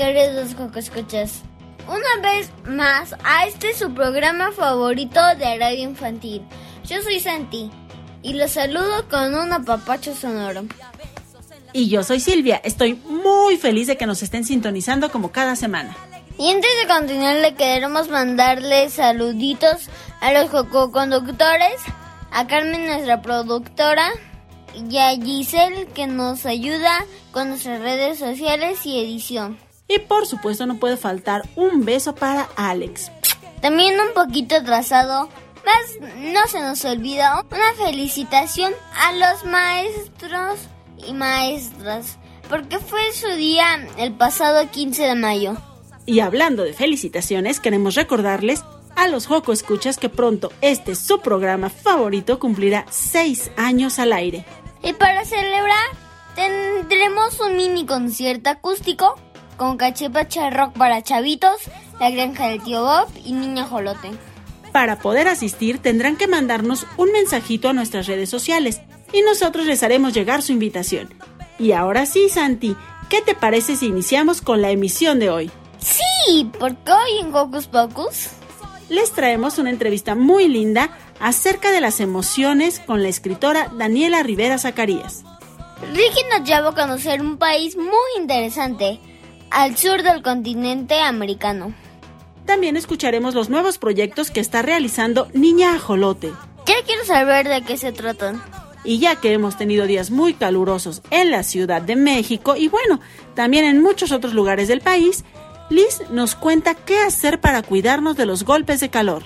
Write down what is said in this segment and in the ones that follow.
Queridos Coco Escuchas. Una vez más a este su programa favorito de radio infantil. Yo soy Santi y los saludo con un apapacho sonoro. Y yo soy Silvia. Estoy muy feliz de que nos estén sintonizando como cada semana. Y antes de continuar, le queremos mandarle saluditos a los coco-conductores, a Carmen, nuestra productora, y a Giselle, que nos ayuda con nuestras redes sociales y edición. Y por supuesto no puede faltar un beso para Alex. También un poquito atrasado, más no se nos olvida una felicitación a los maestros y maestras, porque fue su día el pasado 15 de mayo. Y hablando de felicitaciones, queremos recordarles a los Joco Escuchas que pronto este su programa favorito cumplirá 6 años al aire. Y para celebrar, tendremos un mini concierto acústico con cachipacha rock para chavitos, la granja del tío Bob y Niña Jolote. Para poder asistir tendrán que mandarnos un mensajito a nuestras redes sociales y nosotros les haremos llegar su invitación. Y ahora sí, Santi, ¿qué te parece si iniciamos con la emisión de hoy? Sí, porque hoy en Hocus Pocus les traemos una entrevista muy linda acerca de las emociones con la escritora Daniela Rivera Zacarías. Ricky nos lleva a conocer un país muy interesante, al sur del continente americano. También escucharemos los nuevos proyectos que está realizando Niña Ajolote. Ya quiero saber de qué se tratan. Y ya que hemos tenido días muy calurosos en la Ciudad de México y bueno, también en muchos otros lugares del país, Liz nos cuenta qué hacer para cuidarnos de los golpes de calor.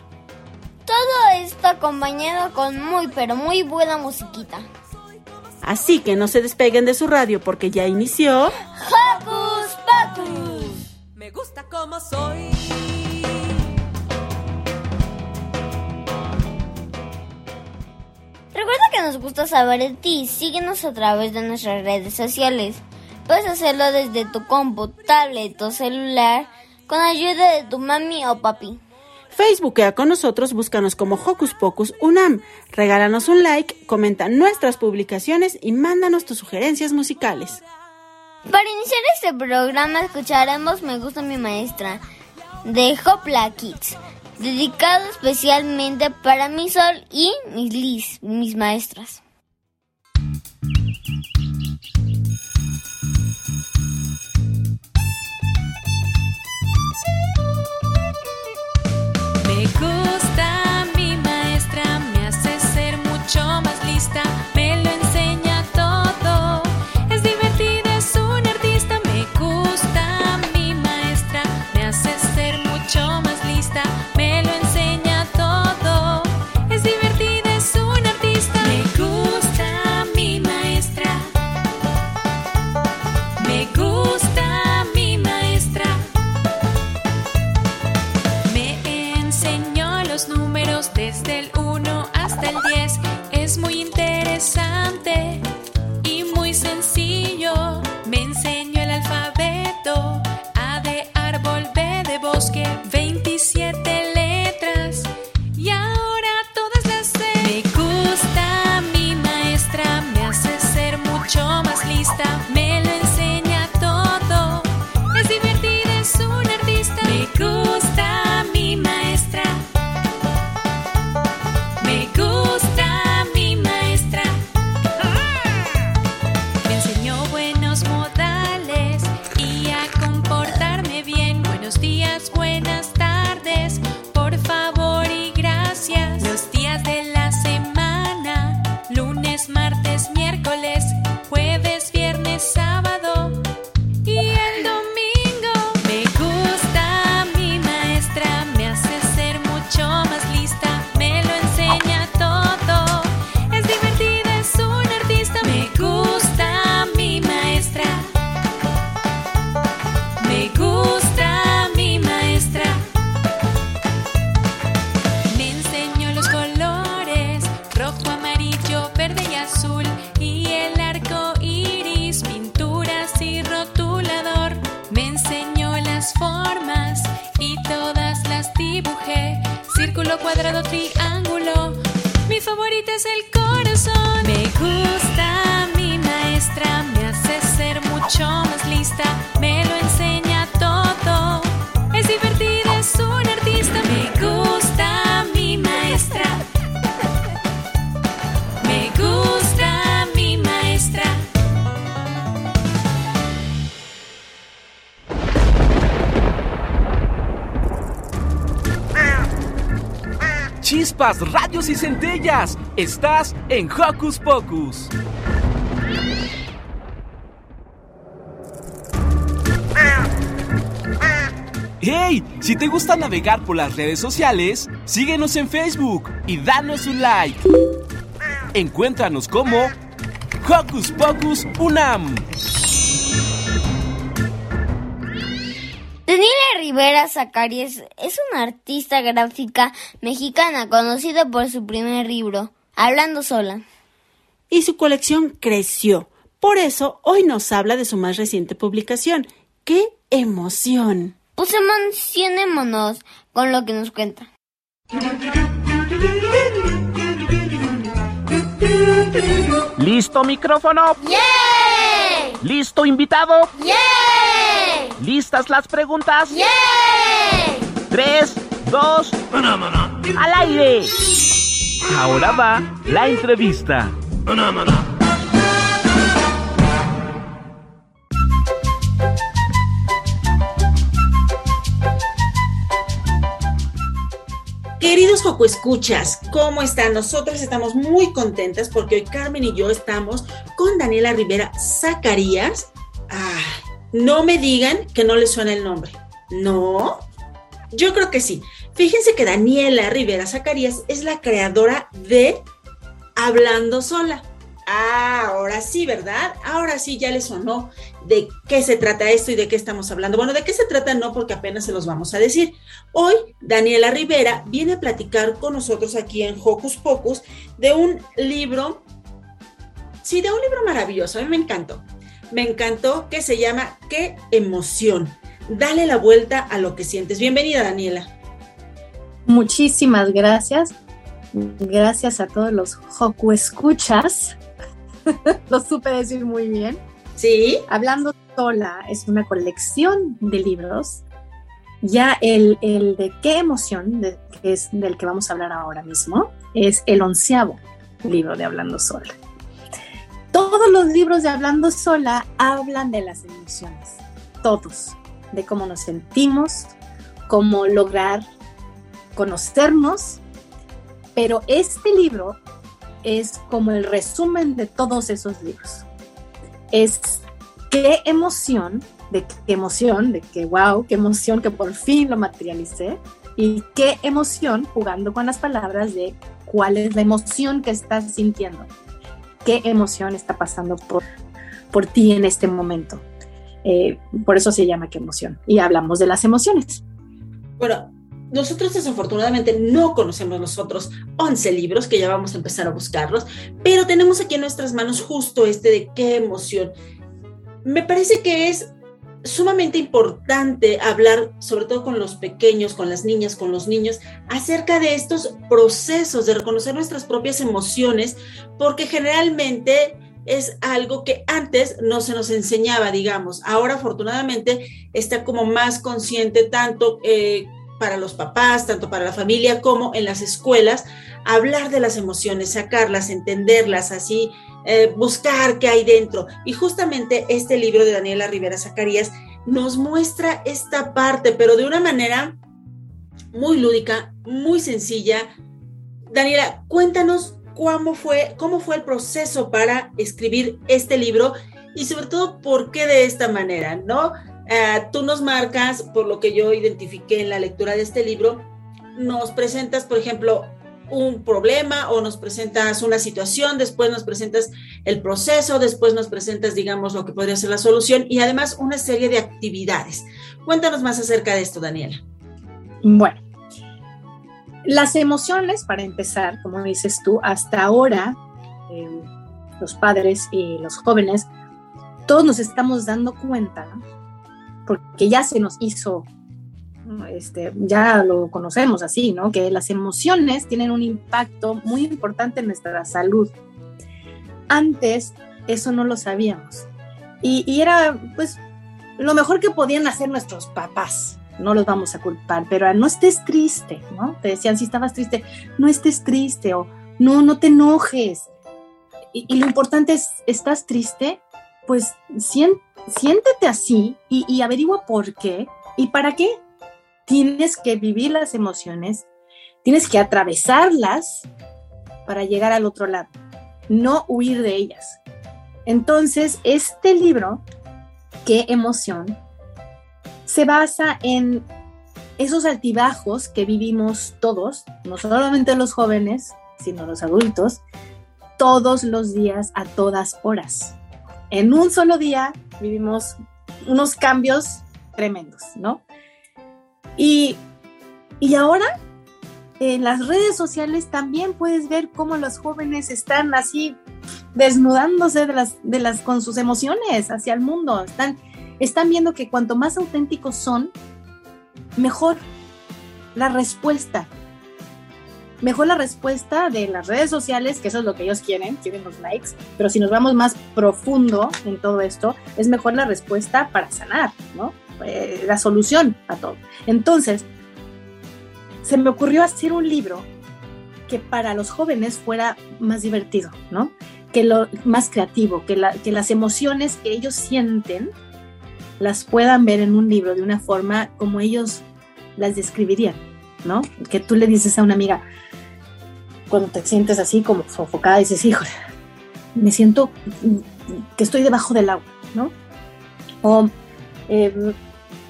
Todo esto acompañado con muy pero muy buena musiquita. Así que no se despeguen de su radio porque ya inició Hocus Me gusta como soy. Recuerda que nos gusta saber de ti. Síguenos a través de nuestras redes sociales. Puedes hacerlo desde tu compu, tablet o celular con ayuda de tu mami o papi. Facebookea con nosotros, búscanos como Hocus Pocus Unam. Regálanos un like, comenta nuestras publicaciones y mándanos tus sugerencias musicales. Para iniciar este programa escucharemos Me gusta mi maestra de Hopla Kids, dedicado especialmente para mi Sol y mis Liz, mis maestras. Y centellas. Estás en Hocus Pocus. ¡Hey! Si te gusta navegar por las redes sociales, síguenos en Facebook y danos un like. Encuéntranos como Hocus Pocus Unam. Rivera Zacarías es una artista gráfica mexicana conocida por su primer libro, Hablando sola. Y su colección creció. Por eso hoy nos habla de su más reciente publicación. ¡Qué emoción! Pues emocionémonos con lo que nos cuenta. ¿Listo micrófono? ¡Yay! ¿Listo invitado? ¡Yay! ¿Listas las preguntas? ¡Yay! Tres, dos, al aire. Ahora va la entrevista. Queridos Joco Escuchas, ¿cómo están? Nosotros estamos muy contentas porque hoy Carmen y yo estamos con Daniela Rivera Zacarías. No me digan que no les suena el nombre. ¿No? Yo creo que sí. Fíjense que Daniela Rivera Zacarías es la creadora de Hablando Sola. Ah, ahora sí, ¿verdad? Ahora sí ya les sonó de qué se trata esto y de qué estamos hablando. Bueno, de qué se trata no, porque apenas se los vamos a decir. Hoy, Daniela Rivera viene a platicar con nosotros aquí en Hocus Pocus de un libro, sí, de un libro maravilloso, a mí me encantó. Me encantó que se llama Qué emoción. Dale la vuelta a lo que sientes. Bienvenida, Daniela. Muchísimas gracias. Gracias a todos los Hoku escuchas. Lo supe decir muy bien. Sí. Hablando sola es una colección de libros. Ya el, el de qué emoción, de, que es del que vamos a hablar ahora mismo, es el onceavo libro de Hablando sola. Todos los libros de Hablando sola hablan de las emociones. Todos. De cómo nos sentimos, cómo lograr conocernos. Pero este libro es como el resumen de todos esos libros. Es qué emoción, de qué emoción, de que wow, qué emoción que por fin lo materialicé. Y qué emoción, jugando con las palabras de cuál es la emoción que estás sintiendo. Qué emoción está pasando por, por ti en este momento. Eh, por eso se llama qué emoción. Y hablamos de las emociones. Bueno, nosotros desafortunadamente no conocemos los otros 11 libros que ya vamos a empezar a buscarlos, pero tenemos aquí en nuestras manos justo este de qué emoción. Me parece que es sumamente importante hablar, sobre todo con los pequeños, con las niñas, con los niños, acerca de estos procesos de reconocer nuestras propias emociones, porque generalmente es algo que antes no se nos enseñaba, digamos. Ahora afortunadamente está como más consciente tanto eh, para los papás, tanto para la familia como en las escuelas, hablar de las emociones, sacarlas, entenderlas, así eh, buscar qué hay dentro. Y justamente este libro de Daniela Rivera Zacarías nos muestra esta parte, pero de una manera muy lúdica, muy sencilla. Daniela, cuéntanos cómo fue, cómo fue el proceso para escribir este libro y sobre todo por qué de esta manera, ¿no? Eh, tú nos marcas, por lo que yo identifiqué en la lectura de este libro, nos presentas, por ejemplo, un problema o nos presentas una situación, después nos presentas el proceso, después nos presentas, digamos, lo que podría ser la solución y además una serie de actividades. Cuéntanos más acerca de esto, Daniela. Bueno, las emociones, para empezar, como dices tú, hasta ahora, eh, los padres y los jóvenes, todos nos estamos dando cuenta, porque ya se nos hizo, este, ya lo conocemos así, ¿no? Que las emociones tienen un impacto muy importante en nuestra salud. Antes eso no lo sabíamos. Y, y era, pues, lo mejor que podían hacer nuestros papás, no los vamos a culpar, pero no estés triste, ¿no? Te decían, si estabas triste, no estés triste o no, no te enojes. Y, lo importante es, ¿estás triste? Pues siéntete así y, y averigua por qué y para qué. Tienes que vivir las emociones, tienes que atravesarlas para llegar al otro lado, no huir de ellas. Entonces, este libro, ¿Qué emoción? se basa en esos altibajos que vivimos todos, no solamente los jóvenes, sino los adultos, todos los días, a todas horas. En un solo día vivimos unos cambios tremendos, ¿no? Y, ahora en las redes sociales también puedes ver cómo los jóvenes están así desnudándose de las, de las, con sus emociones hacia el mundo, están están viendo que cuanto más auténticos son, mejor la respuesta. Mejor la respuesta de las redes sociales, que eso es lo que ellos quieren, quieren los likes, pero si nos vamos más profundo en todo esto, es mejor la respuesta para sanar, ¿no? Eh, la solución a todo. Entonces, se me ocurrió hacer un libro que para los jóvenes fuera más divertido, ¿no? Que lo más creativo, que, que las emociones que ellos sienten las puedan ver en un libro de una forma como ellos las describirían, ¿no? Que tú le dices a una amiga, cuando te sientes así como sofocada, dices, híjole, me siento que estoy debajo del agua, ¿no? O, em,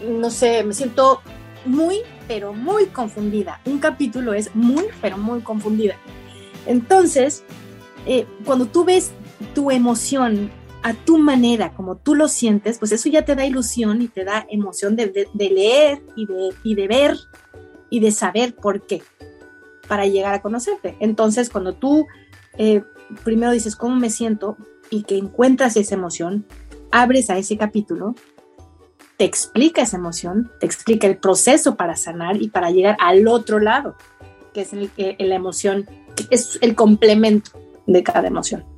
no sé, me siento muy, pero muy confundida. Un capítulo es muy, pero muy confundida. Entonces, eh, cuando tú ves tu emoción a tu manera, como tú lo sientes, pues eso ya te da ilusión y te da emoción de, leer y de, y de ver y de saber por qué, para llegar a conocerte. Entonces, cuando tú eh, primero dices cómo me siento y que encuentras esa emoción, abres a ese capítulo, te explica esa emoción, te explica el proceso para sanar y para llegar al otro lado, que es el, la emoción, es el complemento de cada emoción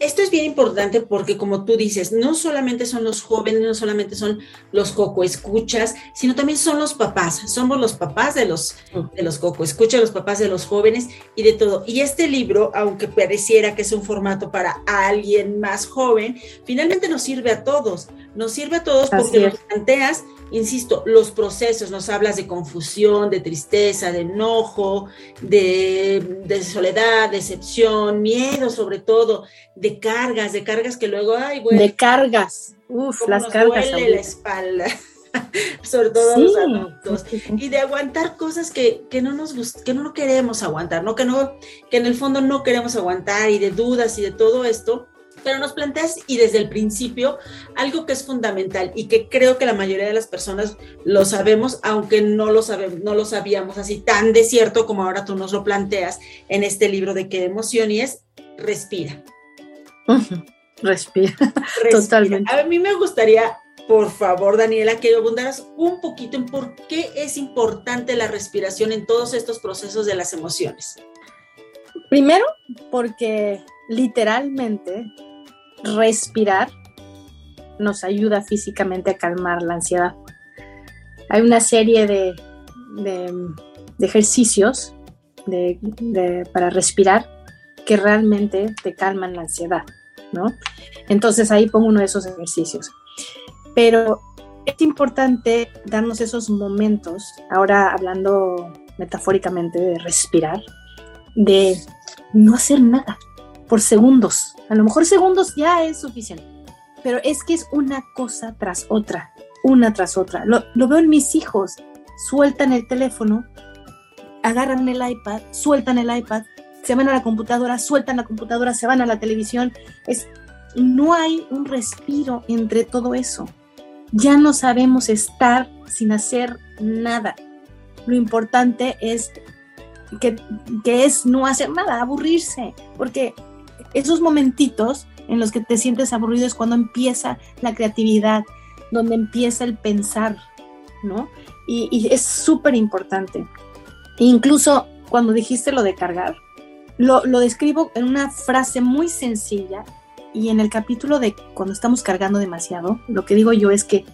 esto es bien importante porque como tú dices, no solamente son los jóvenes, no solamente son los coco escuchas, sino también son los papás. Somos los papás de los, de los coco escuchas, los papás de los jóvenes y de todo. Y este libro, aunque pareciera que es un formato para alguien más joven, finalmente nos sirve a todos. Nos sirve a todos porque nos planteas insisto, los procesos, nos hablas de confusión, de tristeza, de enojo, de, soledad, decepción, miedo sobre todo, de cargas, de cargas que luego, ay, bueno. De cargas, uff, las nos cargas. Duele la espalda. sobre todo a los adultos, y de aguantar cosas que, que no nos que no queremos aguantar, ¿no? Que no, que en el fondo no queremos aguantar, y de dudas y de todo esto, pero nos planteas y desde el principio algo que es fundamental y que creo que la mayoría de las personas lo sabemos, aunque no lo, sabemos, no lo sabíamos así tan de cierto como ahora tú nos lo planteas en este libro de qué emoción y es respira. respira. Totalmente. A mí me gustaría, por favor, Daniela, que abundaras un poquito en por qué es importante la respiración en todos estos procesos de las emociones. Primero, porque literalmente respirar nos ayuda físicamente a calmar la ansiedad. Hay una serie de, de, ejercicios para respirar que realmente te calman la ansiedad, ¿no? Entonces ahí pongo uno de esos ejercicios. Pero es importante darnos esos momentos, ahora hablando metafóricamente de respirar, de no hacer nada por segundos. A lo mejor segundos ya es suficiente, pero es que es una cosa tras otra, una tras otra. Lo, veo en mis hijos, sueltan el teléfono, agarran el iPad, sueltan el iPad, se van a la computadora, sueltan la computadora, se van a la televisión. Es, no hay un respiro entre todo eso. Ya no sabemos estar sin hacer nada. Lo importante es que, que es no hacer nada, aburrirse, porque esos momentitos en los que te sientes aburrido es cuando empieza la creatividad, donde empieza el pensar, ¿no? Y, es súper importante. Incluso cuando dijiste lo de cargar, lo, lo, describo en una frase muy sencilla y en el capítulo de cuando estamos cargando demasiado, lo que digo yo es que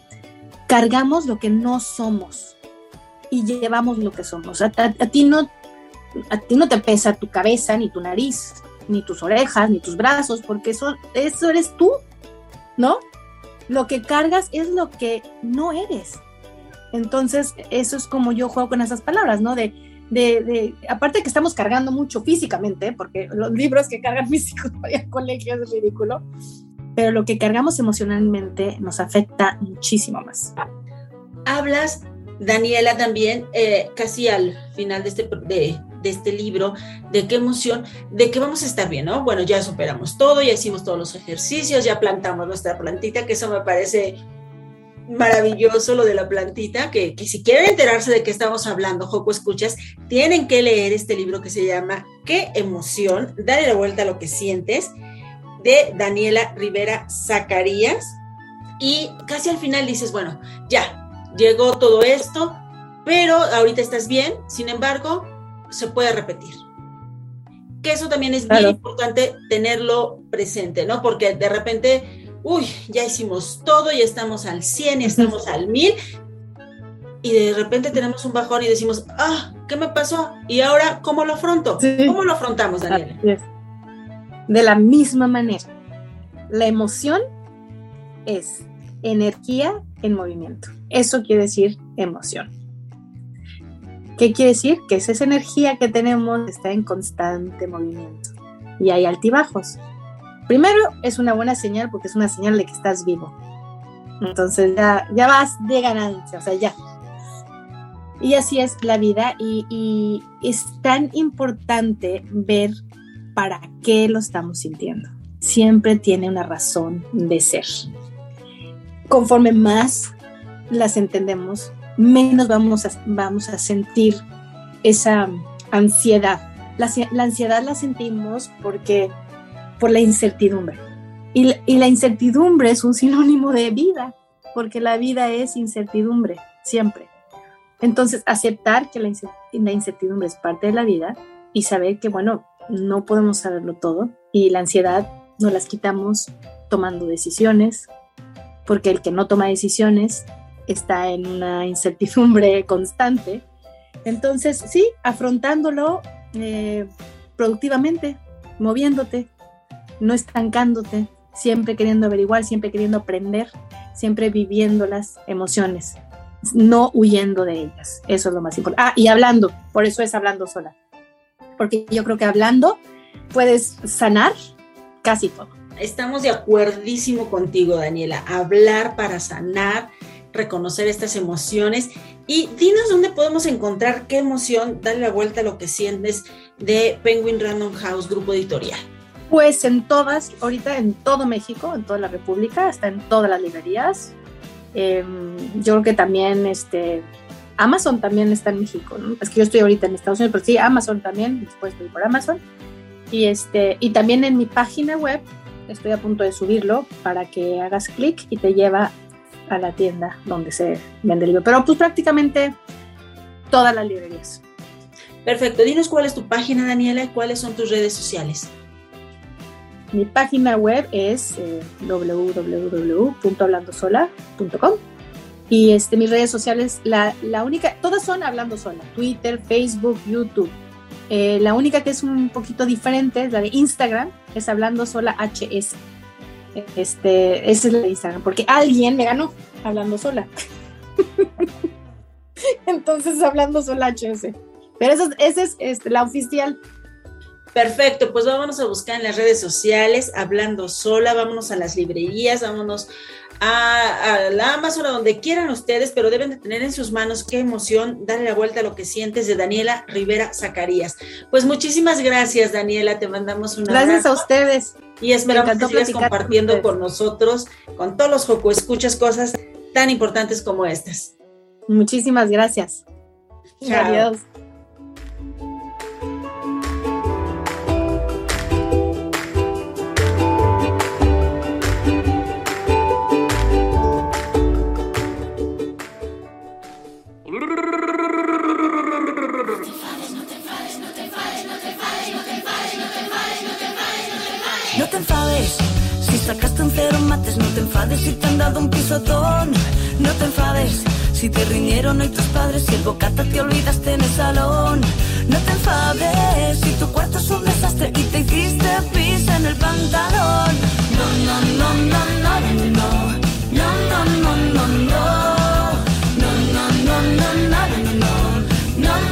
cargamos lo que no somos y llevamos lo que somos. A, ti, no, a ti no te pesa tu cabeza ni tu nariz, ni tus orejas, ni tus brazos, porque eso, eso eres tú, ¿no? Lo que cargas es lo que no eres. Entonces, eso es como yo juego con esas palabras, ¿no? De, de, aparte que estamos cargando mucho físicamente, porque los libros que cargan físicos para colegios es ridículo, pero lo que cargamos emocionalmente nos afecta muchísimo más. Hablas, Daniela, también, eh, casi al final de este, de, de este libro, de qué emoción, de que vamos a estar bien, ¿no? Bueno, ya superamos todo, ya hicimos todos los ejercicios, ya plantamos nuestra plantita, que eso me parece maravilloso lo de la plantita, que, si quieren enterarse de qué estamos hablando, Joco Escuchas, tienen que leer este libro que se llama ¿Qué emoción? Dale la vuelta a lo que sientes, de Daniela Rivera Zacarías. Y casi al final dices, bueno, ya, llegó todo esto, pero ahorita estás bien, sin embargo, se puede repetir. Que eso también es bien importante tenerlo presente, ¿no? Porque de repente, uy, ya hicimos todo, y estamos al 100, y estamos al 1000, y de repente tenemos un bajón y decimos, ah, ¿qué me pasó? Y ahora, ¿cómo lo afronto? ¿Cómo lo afrontamos, Daniela? De la misma manera, la emoción es energía en movimiento. Eso quiere decir emoción. ¿Qué quiere decir? Que esa energía que tenemos está en constante movimiento y hay altibajos. Primero es una buena señal porque es una señal de que estás vivo. Entonces ya, ya vas de ganancia, o sea, ya. Y así es la vida y es tan importante ver para qué lo estamos sintiendo. Siempre tiene una razón de ser. Conforme más las entendemos, menos vamos a, vamos a sentir esa ansiedad. La, ansiedad la sentimos porque por la incertidumbre. Y la, y la incertidumbre es un sinónimo de vida, porque la vida es incertidumbre, siempre. Entonces, aceptar que la, incertidumbre es parte de la vida y saber que, bueno, no podemos saberlo todo y la ansiedad nos las quitamos tomando decisiones, porque el que no toma decisiones está en una incertidumbre constante. Entonces, sí, afrontándolo eh, productivamente, moviéndote, no estancándote, siempre queriendo averiguar, siempre queriendo aprender, siempre viviendo las emociones, no huyendo de ellas. Eso es lo más importante. Ah, y hablando, por eso es hablando sola. Porque yo creo que hablando puedes sanar casi todo. Estamos de acuerdísimo contigo, Daniela. Hablar para sanar reconocer estas emociones y dinos dónde podemos encontrar qué emoción, dale la vuelta a lo que sientes de Penguin Random House Grupo Editorial. Pues en todas, ahorita en todo México, en toda la República, está en todas las librerías. Em, yo creo que también este, Amazon también está en México, ¿no? Es que yo estoy ahorita en Estados Unidos, pero sí, Amazon también, después estoy por Amazon. Y, este, y también en mi página web, estoy a punto de subirlo para que hagas clic y te lleva a la tienda donde se vende el libro. Pero pues prácticamente todas las librerías. Perfecto. Dinos cuál es tu página, Daniela, y cuáles son tus redes sociales. Mi página web es eh, www.hablandosola.com y este, mis redes sociales, la, la, única, todas son Hablando Sola, Twitter, Facebook, YouTube. Eh, la única que es un poquito diferente es la de Instagram, es Hablando Sola HS. Este, esa es la de Instagram, porque alguien me ganó Hablando Sola. Entonces, Hablando Sola HS. Pero esa, esa es este, la oficial. Perfecto, pues vámonos a buscar en las redes sociales, hablando sola, vámonos a las librerías, vámonos a, a, la Amazon, a donde quieran ustedes, pero deben de tener en sus manos qué emoción, darle la vuelta a lo que sientes de Daniela Rivera Zacarías. Pues muchísimas gracias, Daniela, te mandamos un Gracias a ustedes. Y esperamos que sigas compartiendo con nosotros, con todos los Joco Escuchas, cosas tan importantes como estas. Muchísimas gracias. Chao. Adiós. Dado un pisotón. No te enfades si te riñeron hoy tus padres, si el bocata te olvidaste en el salón. No te enfades si tu cuarto es un desastre y te hiciste pis en el pantalón. No, no, no, no, no, no. No, no, no, no, no, no, no, no,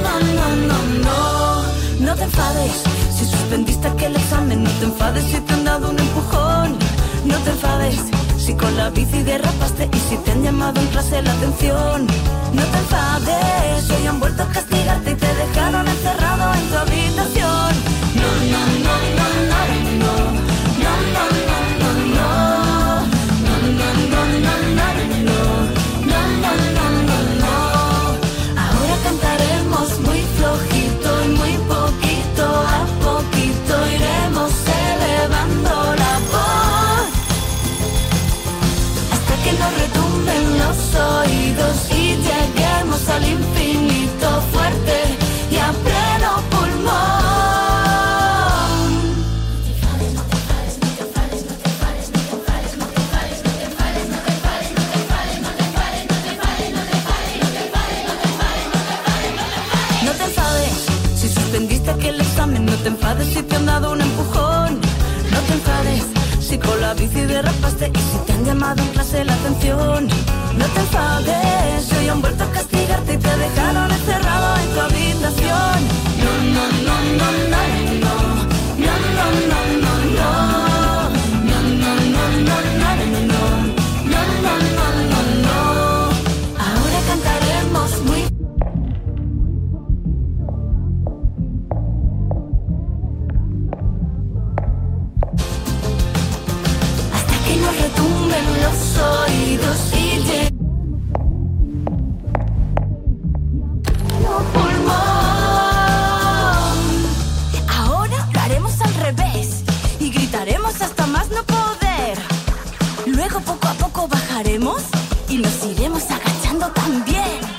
no, no, no, no. No te enfades si suspendiste aquel examen, no te enfades si te han dado un empujón. No te enfades si con la bici derrapaste y si te han llamado en clase la atención. No te enfades hoy han vuelto a castigarte y te dejaron encerrado en tu habitación. No, no, no, y lleguemos al infinito fuerte y a pleno pulmón. No te enfades si suspendiste aquel examen, no te enfades si te han dado un empujón. No te enfades si con la bici derrapaste y si te han llamado en clase la atención. No te enfades hoy han vuelto a castigarte y te dejaron encerrado en tu habitación. No, no, no, no, no, no, no, no, no. No, 같이 한다고 하면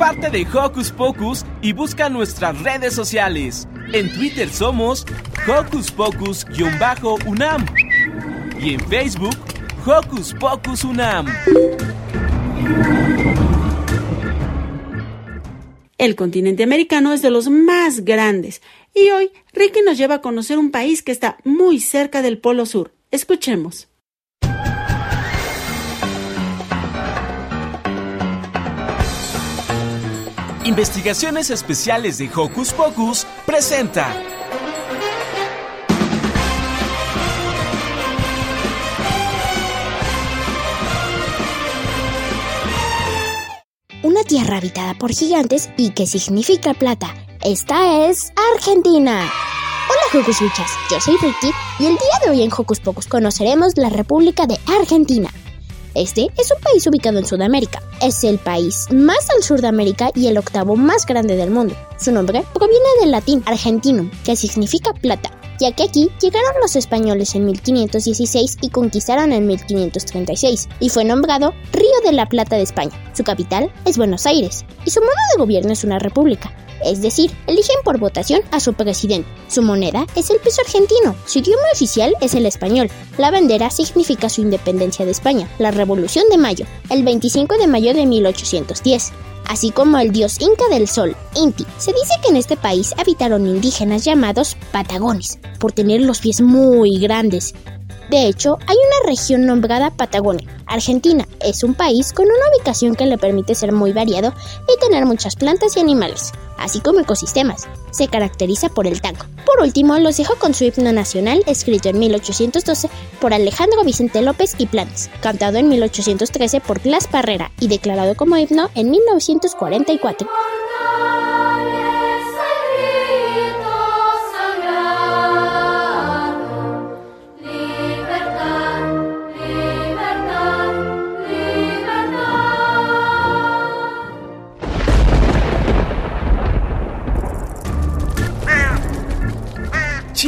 parte de Hocus Pocus y busca nuestras redes sociales. En Twitter somos Hocus Pocus-UNAM y en Facebook Hocus Pocus UNAM. El continente americano es de los más grandes y hoy Ricky nos lleva a conocer un país que está muy cerca del Polo Sur. Escuchemos. Investigaciones Especiales de Hocus Pocus presenta. Una tierra habitada por gigantes y que significa plata. Esta es Argentina. Hola Hocus Luchas, yo soy Ricky y el día de hoy en Hocus Pocus conoceremos la República de Argentina. Este es un país ubicado en Sudamérica. Es el país más al sur de América y el octavo más grande del mundo. Su nombre proviene del latín argentinum, que significa plata, ya que aquí llegaron los españoles en 1516 y conquistaron en 1536, y fue nombrado Río de la Plata de España. Su capital es Buenos Aires, y su modo de gobierno es una república es decir, eligen por votación a su presidente. Su moneda es el peso argentino, su idioma oficial es el español. La bandera significa su independencia de España, la Revolución de Mayo, el 25 de mayo de 1810 así como el dios inca del sol, Inti. Se dice que en este país habitaron indígenas llamados patagones, por tener los pies muy grandes. De hecho, hay una región nombrada Patagonia. Argentina es un país con una ubicación que le permite ser muy variado y tener muchas plantas y animales, así como ecosistemas. Se caracteriza por el tango. Por último, los dejo con su himno nacional, escrito en 1812 por Alejandro Vicente López y Planes, cantado en 1813 por Blas Parrera y declarado como himno en 1944.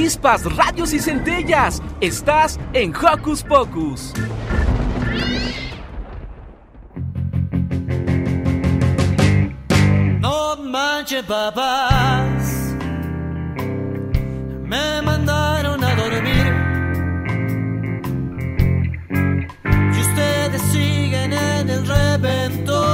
Chispas, radios y centellas. Estás en Hocus Pocus. No manches, papás. Me mandaron a dormir. Y ustedes siguen en el reventón.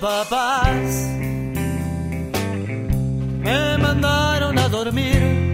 Papás. Me mandaron a dormir.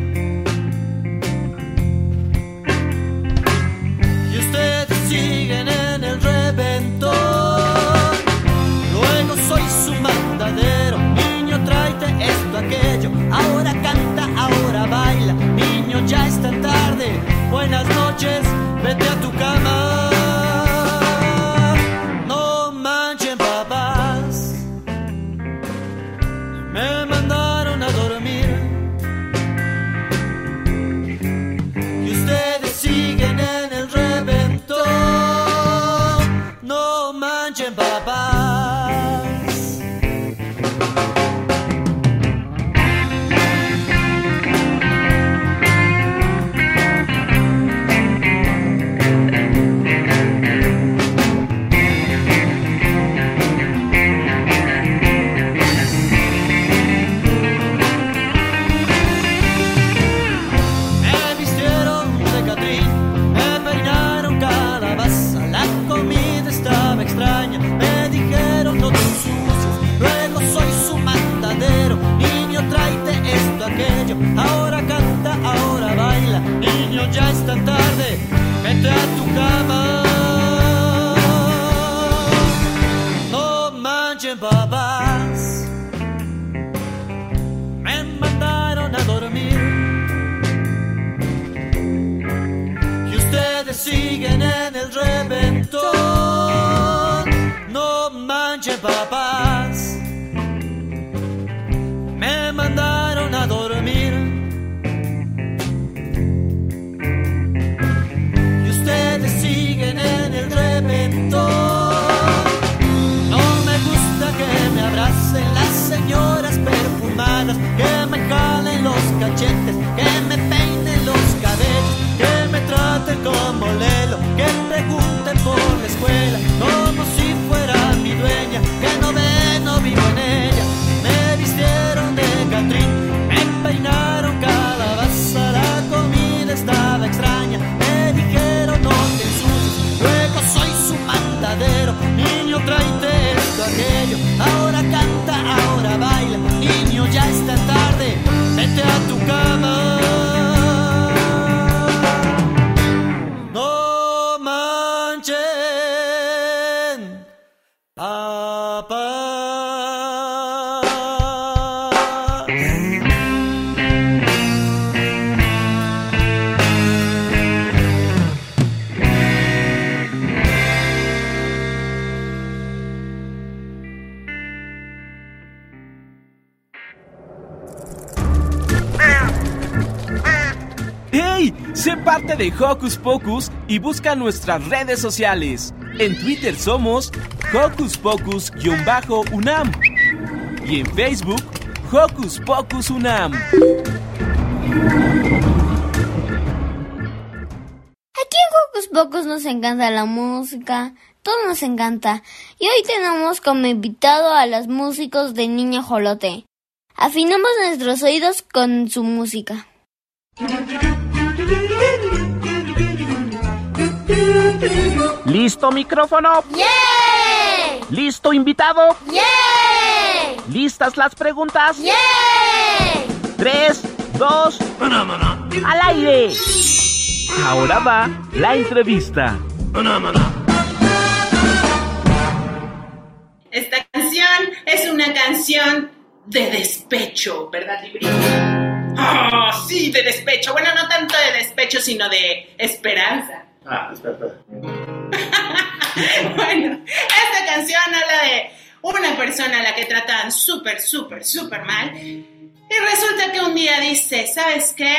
De Hocus Pocus y busca nuestras redes sociales. En Twitter somos Hocus Pocus-UNAM y en Facebook Hocus Pocus UNAM. Aquí en Hocus Pocus nos encanta la música, todo nos encanta. Y hoy tenemos como invitado a los músicos de Niña Jolote. Afinamos nuestros oídos con su música. ¿Listo micrófono? ¡Yeah! ¿Listo invitado? ¡Yeah! ¿Listas las preguntas? ¡Yeah! Tres, dos, al aire. Ahora va la entrevista. Esta canción es una canción de despecho, ¿verdad, Oh, sí, de despecho. Bueno, no tanto de despecho, sino de esperanza. Ah, espera, espera. Bueno, esta canción habla de una persona a la que tratan súper, súper, súper mal. Y resulta que un día dice, ¿sabes qué?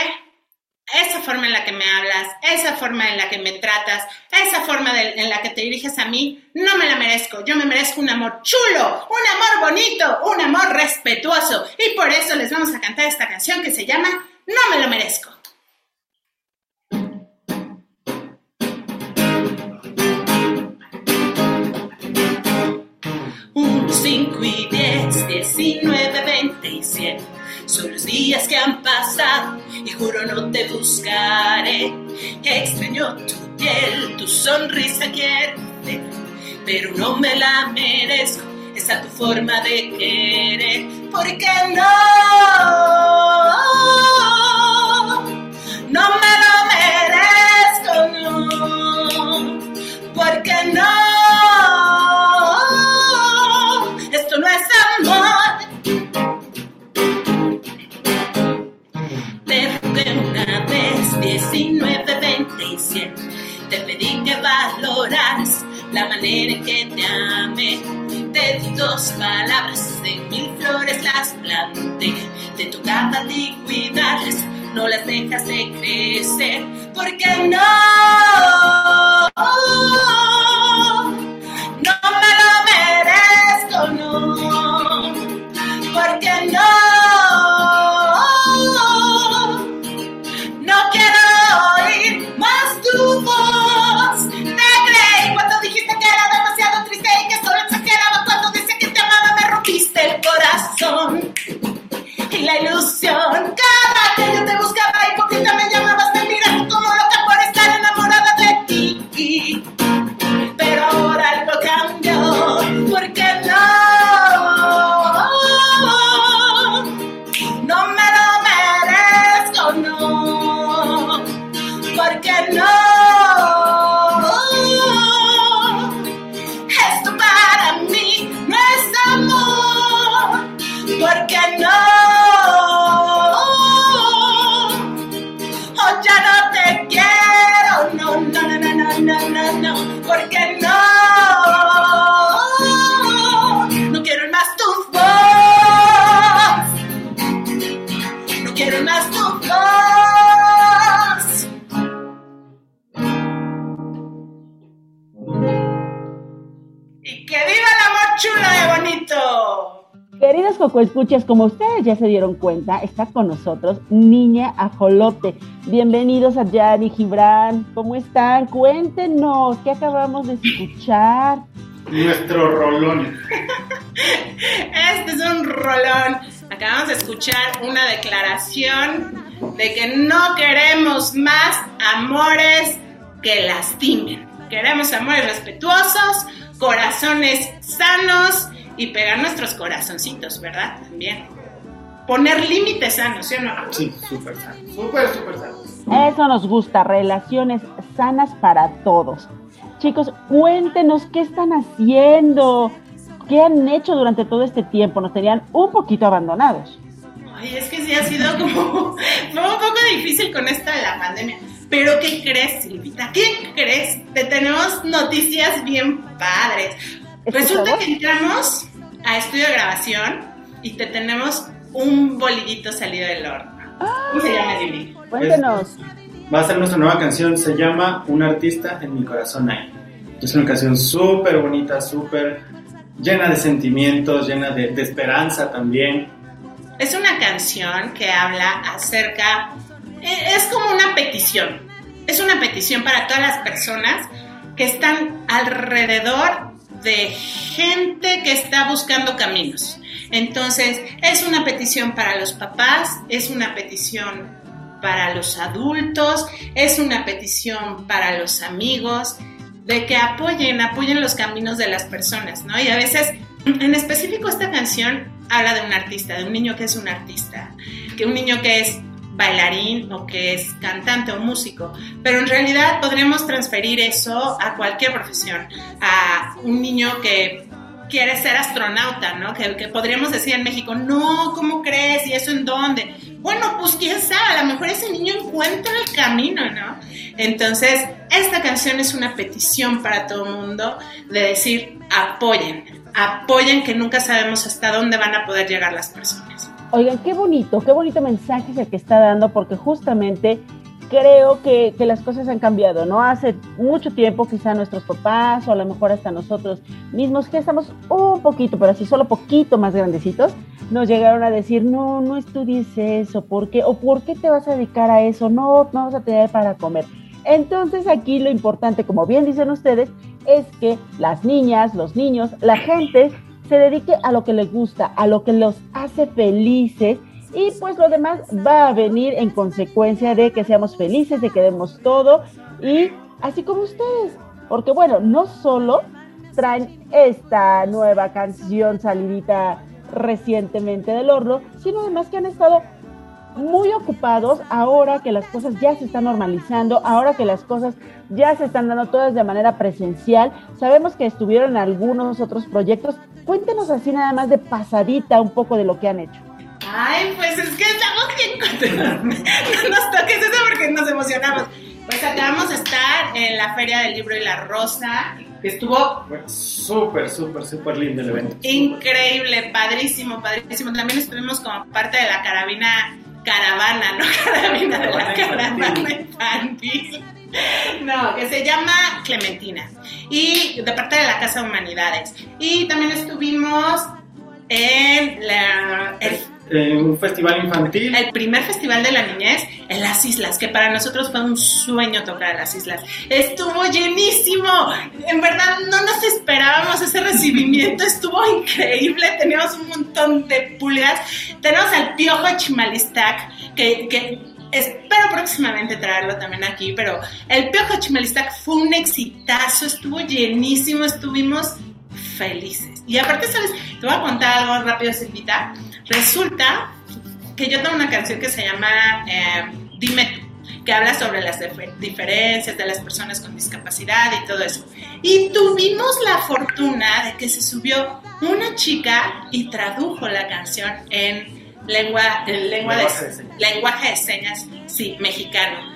Esa forma en la que me hablas, esa forma en la que me tratas, esa forma en la que te diriges a mí, no me la merezco. Yo me merezco un amor chulo, un amor bonito, un amor respetuoso. Y por eso les vamos a cantar esta canción que se llama No me lo merezco. Un 5 y 10, 19, 20 y 100 Son los días que han pasado y juro no te buscaré. Extraño tu piel, tu sonrisa quiero pero no me la merezco. Esa tu forma de querer, ¿por qué? No valoras la manera en que te amé. Te di dos palabras, en mil flores las planté. Te tocaba a ti cuidarlas, no las dejas de crecer. ¿Por qué no? No la luz. Coco Escuchas, como ustedes ya se dieron cuenta, está con nosotros Niña Ajolote. Bienvenidos a Yari Gibran. ¿Cómo están? Cuéntenos, ¿qué acabamos de escuchar? Nuestro rolón. Este es un rolón. Acabamos de escuchar una declaración de que no queremos más amores que lastimen. Queremos amores respetuosos, corazones sanos y pegar nuestros corazoncitos, ¿verdad? También. Poner límites sanos, ¿sí o no? Sí, súper sano. Súper, súper sano. Eso nos gusta, relaciones sanas para todos. Chicos, cuéntenos qué están haciendo, qué han hecho durante todo este tiempo. Nos tenían un poquito abandonados. Ay, es que sí ha sido como fue un poco difícil con esta de la pandemia. Pero ¿qué crees, Silvita? ¿Qué crees? Te tenemos noticias bien padres. Resulta que entramos a estudio de grabación y te tenemos un bolillito salido del horno. ¿Cómo se llama, Jimmy? Cuéntenos. Va a ser nuestra nueva canción, se llama Un artista en mi corazón hay. Es una canción súper bonita, súper llena de sentimientos, llena de, de esperanza también. Es una canción que habla acerca, e- es como una petición, es una petición para todas las personas que están alrededor de gente que está buscando caminos. Entonces, es una petición para los papás, es una petición para los adultos, es una petición para los amigos, de que apoyen, apoyen los caminos de las personas, ¿no? Y a veces, en específico esta canción habla de un artista, de un niño que es un artista, que un niño que es bailarín o que es cantante o músico, pero en realidad podremos transferir eso a cualquier profesión, a un niño que quiere ser astronauta, ¿no? Que, que podríamos decir en México, no, ¿cómo crees? ¿Y eso en dónde? Bueno, pues quién sabe, a lo mejor ese niño encuentra el camino, ¿no? Entonces, esta canción es una petición para todo el mundo de decir, apoyen, apoyen que nunca sabemos hasta dónde van a poder llegar las personas. Oigan, qué bonito, qué bonito mensaje es el que está dando, porque justamente creo que, que, las cosas han cambiado, ¿no? Hace mucho tiempo quizá nuestros papás o a lo mejor hasta nosotros mismos, que estamos un poquito, pero así solo poquito más grandecitos, nos llegaron a decir, no, no estudies eso, ¿por qué? ¿O por qué te vas a dedicar a eso? No, no vas a tener para comer. Entonces aquí lo importante, como bien dicen ustedes, es que las niñas, los niños, la gente se dedique a lo que les gusta, a lo que los hace felices y pues lo demás va a venir en consecuencia de que seamos felices, de que demos todo y así como ustedes, porque bueno, no solo traen esta nueva canción salidita recientemente del horno, sino además que han estado muy ocupados ahora que las cosas ya se están normalizando, ahora que las cosas ya se están dando todas de manera presencial. Sabemos que estuvieron algunos otros proyectos. Cuéntenos así nada más de pasadita un poco de lo que han hecho. Ay, pues es que estamos bien contentos. No nos toques eso porque nos emocionamos. Pues acabamos de estar en la Feria del Libro y la Rosa, que estuvo súper, súper, súper lindo el evento. Increíble, padrísimo, padrísimo. También estuvimos como parte de la carabina caravana, no carabina de la caravana infantil. No, que se llama Clementina. Y de parte de la Casa Humanidades. Y también estuvimos en la, el, en un festival infantil. El primer festival de la niñez en las islas, que para nosotros fue un sueño tocar a las islas. Estuvo llenísimo. En verdad no nos esperábamos ese recibimiento. Estuvo increíble. Teníamos un montón de pulgas. Tenemos al Piojo Chimalistac, que, que espero próximamente traerlo también aquí, pero el Piojo Chimalistac fue un exitazo. Estuvo llenísimo. Estuvimos felices. Y aparte, ¿sabes? Te voy a contar algo rápido, Silvita. Resulta que yo tengo una canción que se llama eh, Dime tú, que habla sobre las diferencias de las personas con discapacidad y todo eso. Y tuvimos la fortuna de que se subió una chica y tradujo la canción en lengua, en lengua lenguaje, de, de lenguaje de señas, sí, mexicano.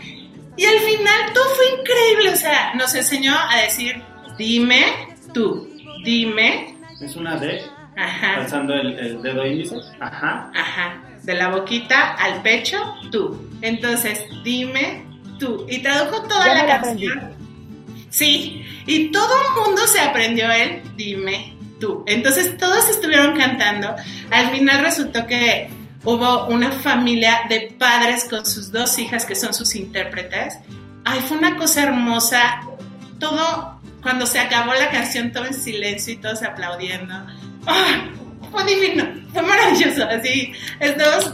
Y al final todo fue increíble, o sea, nos enseñó a decir, dime tú, dime. Es una D. Ajá. Alzando el, el, dedo índice. Ajá. Ajá. De la boquita al pecho, tú. Entonces, dime tú. Y tradujo toda ya la canción. Aprendí. Sí. Y todo el mundo se aprendió el dime tú. Entonces, todos estuvieron cantando. Al final resultó que hubo una familia de padres con sus dos hijas que son sus intérpretes. Ay, fue una cosa hermosa. Todo, cuando se acabó la canción, todo en silencio y todos aplaudiendo. ¡Ah! Fue divino, fue maravilloso, así, estos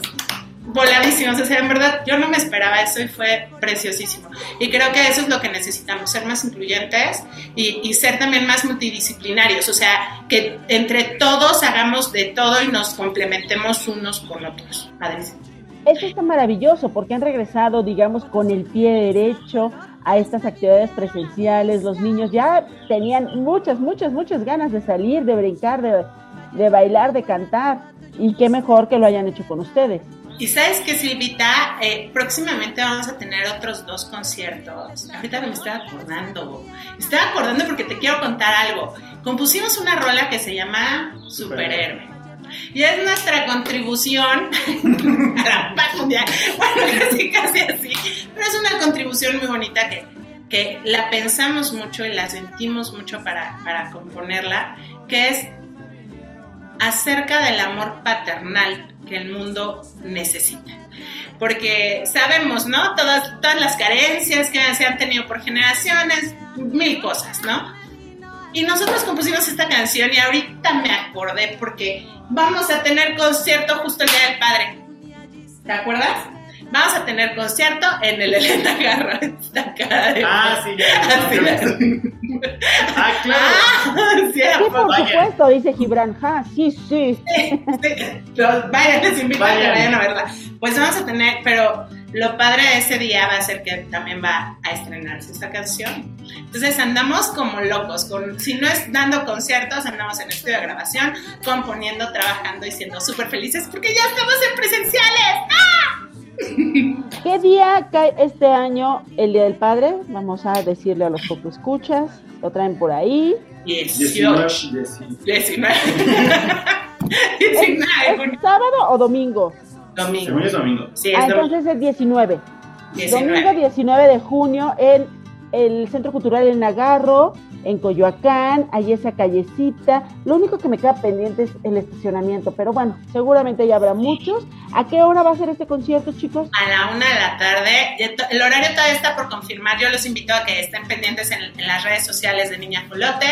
voladísimos. O sea, en verdad, yo no me esperaba eso y fue preciosísimo. Y creo que eso es lo que necesitamos, ser más incluyentes y, ser también más multidisciplinarios. O sea, que entre todos hagamos de todo y nos complementemos unos con otros. Eso está maravilloso porque han regresado, digamos, con el pie derecho a estas actividades presenciales. Los niños ya tenían muchas, muchas, muchas ganas de salir, de brincar, de, de bailar, de cantar. Y qué mejor que lo hayan hecho con ustedes. Y sabes que Silvita, eh, próximamente vamos a tener otros dos conciertos. Ahorita me estoy acordando. Me estoy acordando porque te quiero contar algo. Compusimos una rola que se llama Superhéroe. Y es nuestra contribución a la paz mundial. Bueno, casi, casi así. Pero es una contribución muy bonita que, que la pensamos mucho y la sentimos mucho para, para componerla, que es acerca del amor paternal que el mundo necesita. Porque sabemos, ¿no? Todas, todas las carencias que se han tenido por generaciones, mil cosas, ¿no? Y nosotros compusimos esta canción y ahorita me acordé porque vamos a tener concierto justo el Día del Padre. ¿Te acuerdas? Vamos a tener concierto en el Elena de- Ah, sí, ya. La- Ah, claro. Ah, sí, Sí, ¿a por supuesto, dice Gibran. Ja, sí, sí. Pero vayan, les invito a que vayan a verla. Pues vamos a tener, pero lo padre de ese día va a ser que también va a estrenarse esta canción. Entonces andamos como locos, con, si no es dando conciertos, andamos en estudio de grabación, componiendo, trabajando y siendo súper felices porque ya estamos en presenciales. ¡Ah! ¿Qué día cae este año el Día del Padre? Vamos a decirle a los poco escuchas. Lo traen por ahí. 18. 19. 19. ¿Es, 19. es sábado o domingo? Domingo. Según yo es domingo. Sí, Ah, es domingo. entonces es 19. 19. Domingo 19 de junio en el Centro Cultural El Nagarro, en Coyoacán, hay esa callecita. Lo único que me queda pendiente es el estacionamiento, pero bueno, seguramente ya habrá muchos. ¿A qué hora va a ser este concierto, chicos? a la una de la tarde. El horario todavía está por confirmar. Yo los invito a que estén pendientes en, en las redes sociales de Niña Jolote,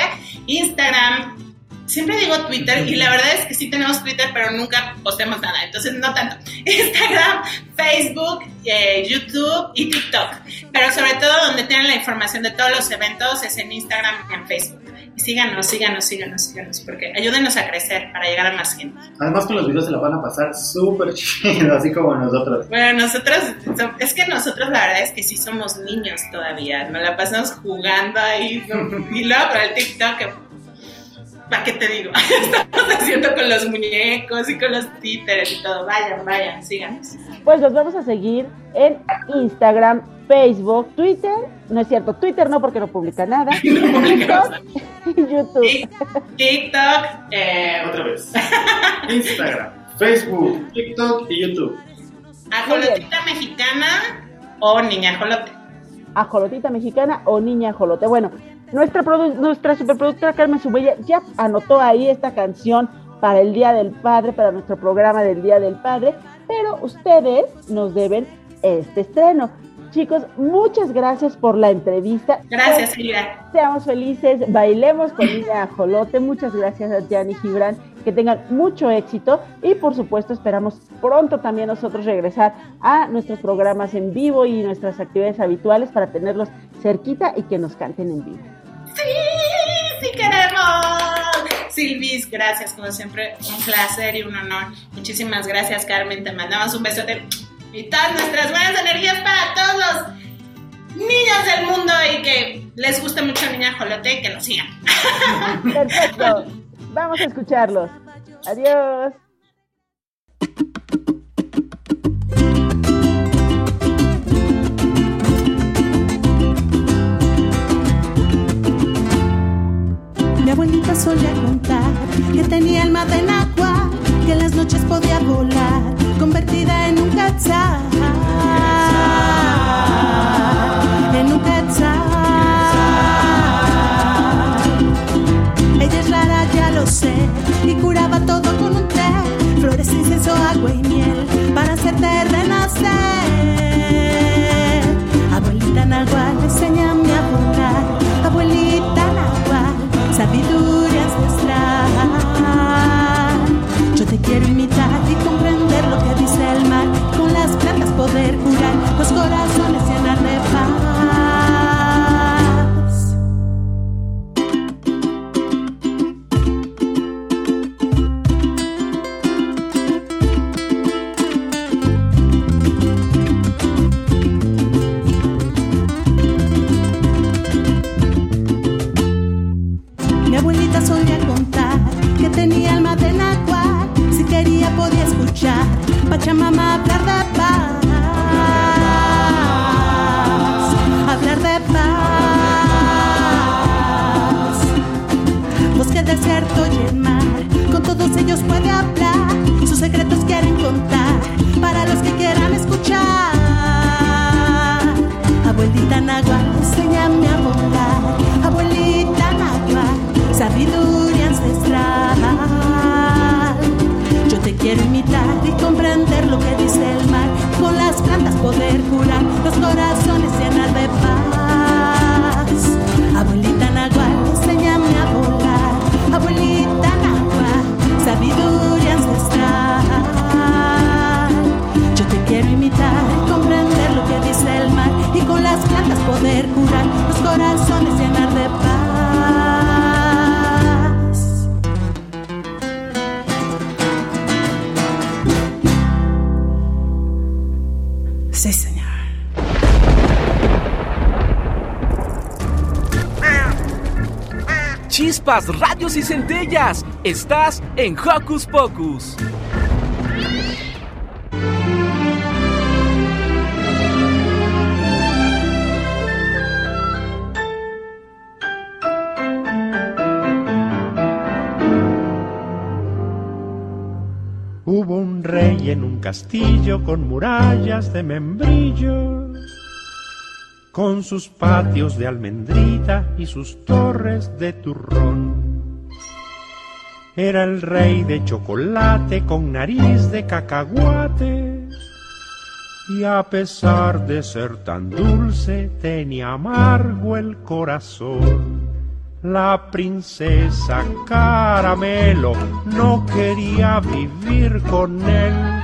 Instagram. Siempre digo Twitter y la verdad es que sí tenemos Twitter, pero nunca postemos nada, entonces no tanto. Instagram, Facebook, eh, YouTube y TikTok. Pero sobre todo donde tienen la información de todos los eventos es en Instagram y en Facebook. Y síganos, síganos, síganos, síganos, porque ayúdenos a crecer para llegar a más gente. Además con los videos se la van a pasar súper chido, así como nosotros. Bueno, nosotros, so- es que nosotros la verdad es que sí somos niños todavía, nos la pasamos jugando ahí, y luego con el TikTok, que- ¿para qué te digo? Estamos haciendo con los muñecos y con los títeres y todo, vayan, vayan, síganos. Pues los vamos a seguir en Instagram, Facebook, Twitter. No es cierto, Twitter no porque no publica nada. TikTok y YouTube. TikTok, eh, Otra vez. Instagram, Facebook, TikTok y YouTube. ajolotita mexicana o niña ajolote. Ajolotita mexicana o niña ajolote. Bueno, nuestra, nuestra superproductora Carmen Subella ya anotó ahí esta canción para el Día del Padre, para nuestro programa del Día del Padre, pero ustedes nos deben este estreno. Chicos, muchas gracias por la entrevista. Gracias, Silvia. Seamos felices, bailemos con Niña Ajolote. Muchas gracias a Gianni Gibran. Que tengan mucho éxito y por supuesto esperamos pronto también nosotros regresar a nuestros programas en vivo y nuestras actividades habituales para tenerlos cerquita y que nos canten en vivo. Sí, sí queremos. Silvis, gracias, como siempre, un placer y un honor. Muchísimas gracias, Carmen. Te mandamos un besote y todas nuestras buenas energías para todos los niños del mundo y que les guste mucho Niña Jolote y que nos sigan. Perfecto. Vamos a escucharlos. Adiós. Mi abuelita solía contar que tenía alma de agua, que en las noches podía volar, convertida en un quetzal. Y curaba todo con un té, flores, incienso, agua y miel, Chispas, radios y centellas. Estás en Hocus Pocus. Hubo un rey en un castillo con murallas de membrillo, con sus patios de almendrita y sus torres de turrón. Era el rey de chocolate con nariz de cacahuate y a pesar de ser tan dulce tenía amargo el corazón. La princesa Caramelo no quería vivir con él,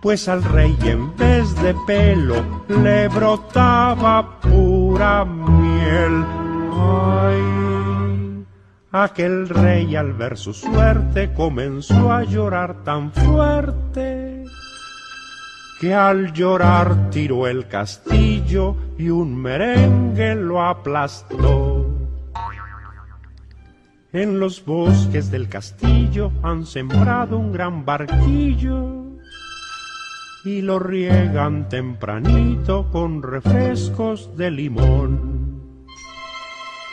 pues al rey en vez de pelo le brotaba pura miel. Ay, aquel rey al ver su suerte comenzó a llorar tan fuerte que al llorar tiró el castillo y un merengue lo aplastó. En los bosques del castillo han sembrado un gran barquillo y lo riegan tempranito con refrescos de limón.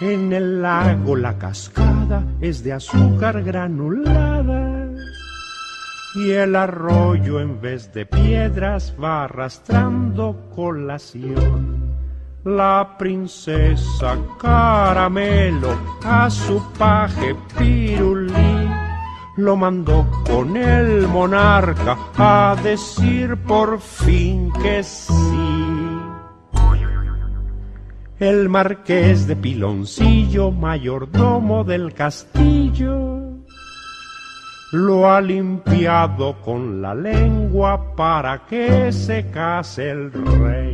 En el lago la cascada es de azúcar granulada y el arroyo en vez de piedras va arrastrando colación. La princesa Caramelo a su paje Pirulí lo mandó con el monarca a decir por fin que sí. El marqués de Piloncillo, mayordomo del castillo, lo ha limpiado con la lengua para que se case el rey.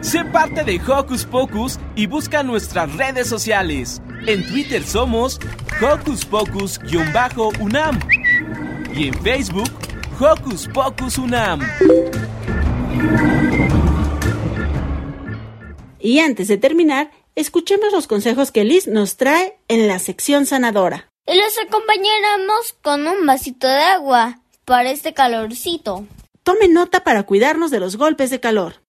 Sé parte de Hocus Pocus y busca nuestras redes sociales. En Twitter somos Hocus Pocus-UNAM y en Facebook Hocus Pocus UNAM. Y antes de terminar, escuchemos los consejos que Liz nos trae en la sección sanadora. Y los acompañaremos con un vasito de agua para este calorcito. Tome nota para cuidarnos de los golpes de calor.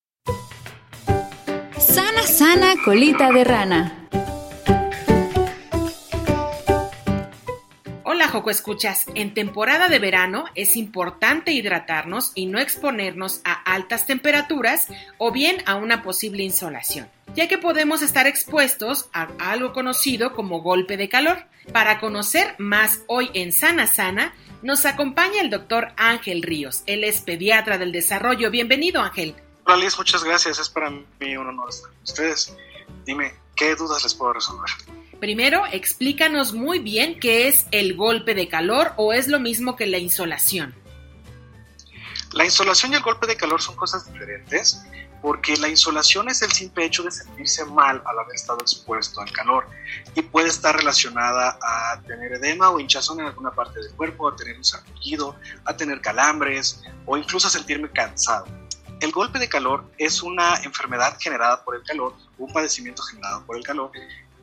Sana, colita de rana. Hola Joco Escuchas, en temporada de verano es importante hidratarnos y no exponernos a altas temperaturas o bien a una posible insolación, ya que podemos estar expuestos a algo conocido como golpe de calor. Para conocer más hoy en Sana Sana, nos acompaña el doctor Ángel Ríos, él es pediatra del desarrollo. Bienvenido Ángel. Liz, muchas gracias, es para mí un honor estar con ustedes. Dime, ¿qué dudas les puedo resolver? Primero, explícanos muy bien qué es el golpe de calor o es lo mismo que la insolación. La insolación y el golpe de calor son cosas diferentes, porque la insolación es el simple hecho de sentirse mal al haber estado expuesto al calor y puede estar relacionada a tener edema o hinchazón en alguna parte del cuerpo, a tener un sarpullido, a tener calambres o incluso a sentirme cansado. El golpe de calor es una enfermedad generada por el calor, un padecimiento generado por el calor,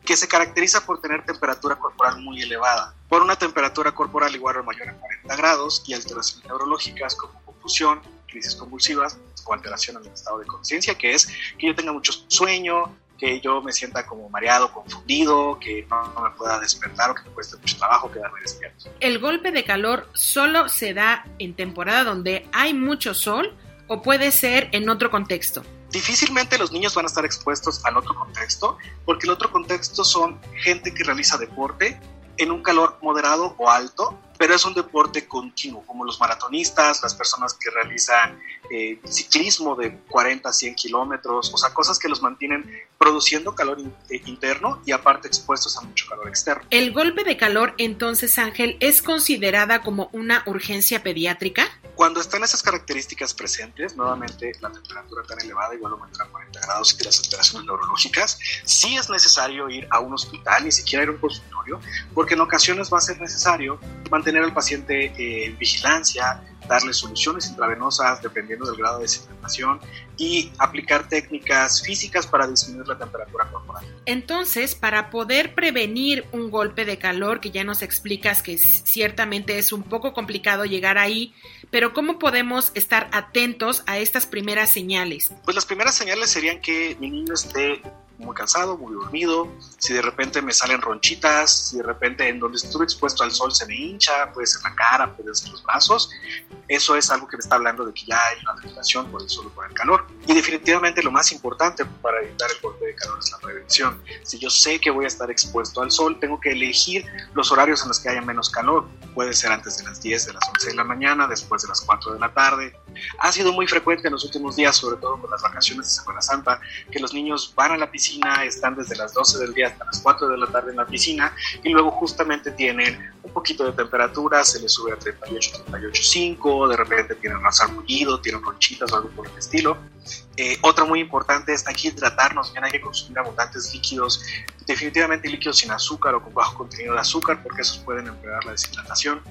que se caracteriza por tener temperatura corporal muy elevada, por una temperatura corporal igual o mayor a 40 grados y alteraciones neurológicas como confusión, crisis convulsivas o alteración en el estado de conciencia, que es que yo tenga mucho sueño, que yo me sienta como mareado, confundido, que no, no me pueda despertar o que me cueste mucho trabajo quedarme despierto. ¿El golpe de calor solo se da en temporada donde hay mucho sol o puede ser en otro contexto? Difícilmente los niños van a estar expuestos al otro contexto, porque el otro contexto son gente que realiza deporte en un calor moderado o alto, pero es un deporte continuo, como los maratonistas, las personas que realizan eh, ciclismo de 40 a 100 kilómetros, o sea, cosas que los mantienen produciendo calor in- eh, interno y aparte expuestos a mucho calor externo. ¿El golpe de calor entonces, Ángel, es considerada como una urgencia pediátrica? Cuando están esas características presentes, nuevamente la temperatura tan elevada, igual aumentar a 40 grados y las alteraciones neurológicas, sí es necesario ir a un hospital, ni siquiera ir a un consultorio, porque en ocasiones va a ser necesario mantener al paciente eh, en vigilancia, darle soluciones intravenosas dependiendo del grado de deshidratación y aplicar técnicas físicas para disminuir la temperatura corporal. Entonces, para poder prevenir un golpe de calor, que ya nos explicas que ciertamente es un poco complicado llegar ahí, pero ¿cómo podemos estar atentos a estas primeras señales? Pues las primeras señales serían que mi niño esté muy cansado, muy dormido, si de repente me salen ronchitas, si de repente en donde estuve expuesto al sol se me hincha, puede ser la cara, puede ser los brazos, eso es algo que me está hablando de que ya hay una afectación por el sol o por el calor. Y definitivamente lo más importante para evitar el golpe de calor es la prevención. Si yo sé que voy a estar expuesto al sol, tengo que elegir los horarios en los que haya menos calor. Puede ser antes de las 10, de las 11 de la mañana, después de las 4 de la tarde. Ha sido muy frecuente en los últimos días, sobre todo con las vacaciones de Semana Santa, que los niños van a la piscina, están desde las 12 del día hasta las 4 de la tarde en la piscina y luego justamente tienen un poquito de temperatura, se les sube a 38, 38,5, de repente tienen rasar mullido, tienen ronchitas o algo por el estilo. Eh, otra muy importante es hay que hidratarnos bien, hay que consumir abundantes líquidos, definitivamente líquidos sin azúcar o con bajo contenido de azúcar, porque esos pueden empeorar la deshidratación.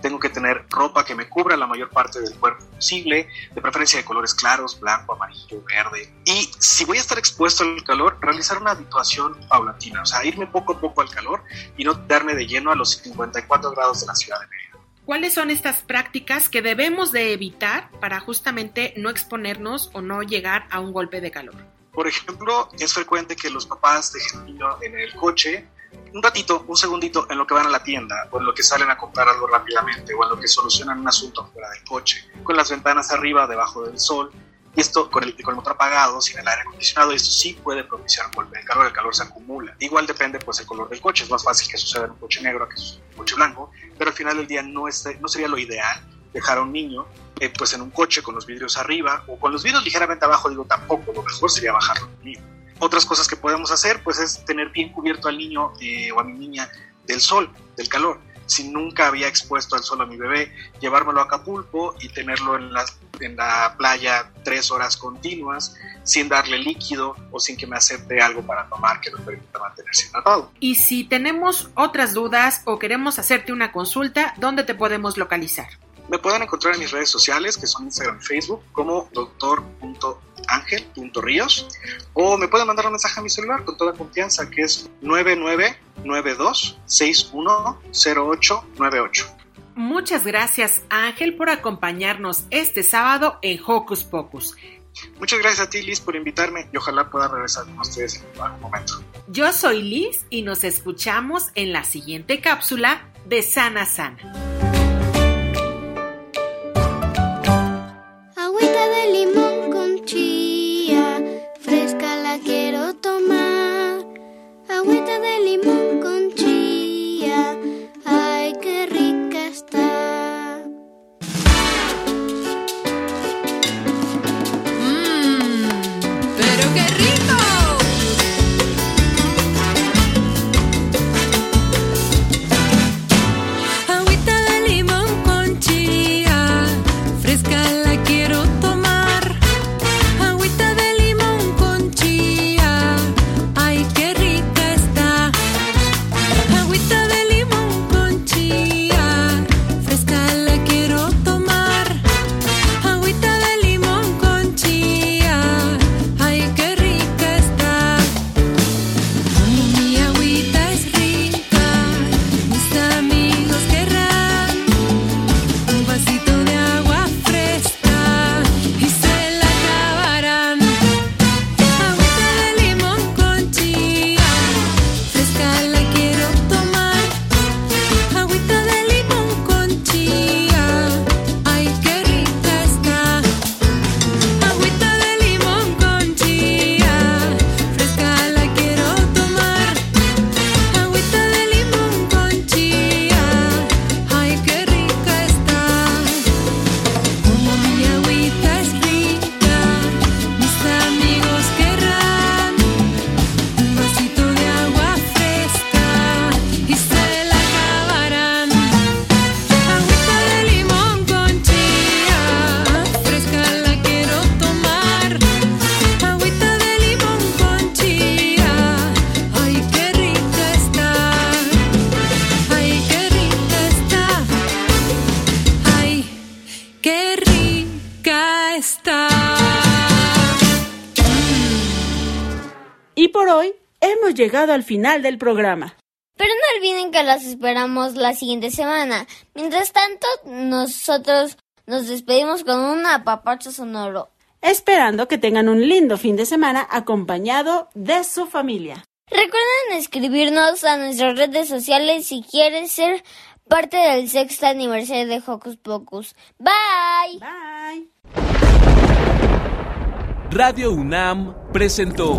Tengo que tener ropa que me cubra la mayor parte del cuerpo posible, de preferencia de colores claros, blanco, amarillo, verde. Y si voy a estar expuesto al calor, realizar una habituación paulatina, o sea, irme poco a poco al calor y no darme de lleno a los 54 grados de la ciudad de Mérida. ¿Cuáles son estas prácticas que debemos de evitar para justamente no exponernos o no llegar a un golpe de calor? Por ejemplo, es frecuente que los papás dejen niño en el coche un ratito, un segundito en lo que van a la tienda o en lo que salen a comprar algo rápidamente o en lo que solucionan un asunto fuera del coche, con las ventanas arriba, debajo del sol, esto con el, con motor apagado, sin el aire acondicionado, esto sí puede propiciar un golpe de calor, el calor se acumula. Igual depende pues el color del coche, es más fácil que suceda en un coche negro que en un coche blanco, pero al final del día no, es, no sería lo ideal dejar a un niño eh, pues en un coche con los vidrios arriba o con los vidrios ligeramente abajo, digo tampoco, lo mejor sería bajarlo al niño. Otras cosas que podemos hacer pues es tener bien cubierto al niño eh, o a mi niña del sol, del calor. Si nunca había expuesto al sol a mi bebé, llevármelo a Acapulco y tenerlo en la, en la playa tres horas continuas sin darle líquido o sin que me acepte algo para tomar que nos permita mantenerse hidratado. Y si tenemos otras dudas o queremos hacerte una consulta, ¿dónde te podemos localizar? Me pueden encontrar en mis redes sociales, que son Instagram y Facebook, como doctor.angel.ríos, o me pueden mandar un mensaje a mi celular con toda confianza, que es 9992610898. Muchas gracias Ángel por acompañarnos este sábado en Hocus Pocus. Muchas gracias a ti, Liz, por invitarme y ojalá pueda regresar con ustedes en algún momento. Yo soy Liz y nos escuchamos en la siguiente cápsula de Sana Sana. Llegado al final del programa. Pero no olviden que las esperamos la siguiente semana. Mientras tanto, nosotros nos despedimos con un apapacho sonoro. Esperando que tengan un lindo fin de semana acompañado de su familia. Recuerden escribirnos a nuestras redes sociales si quieren ser parte del sexto aniversario de Hocus Pocus. Bye. Bye. Radio UNAM presentó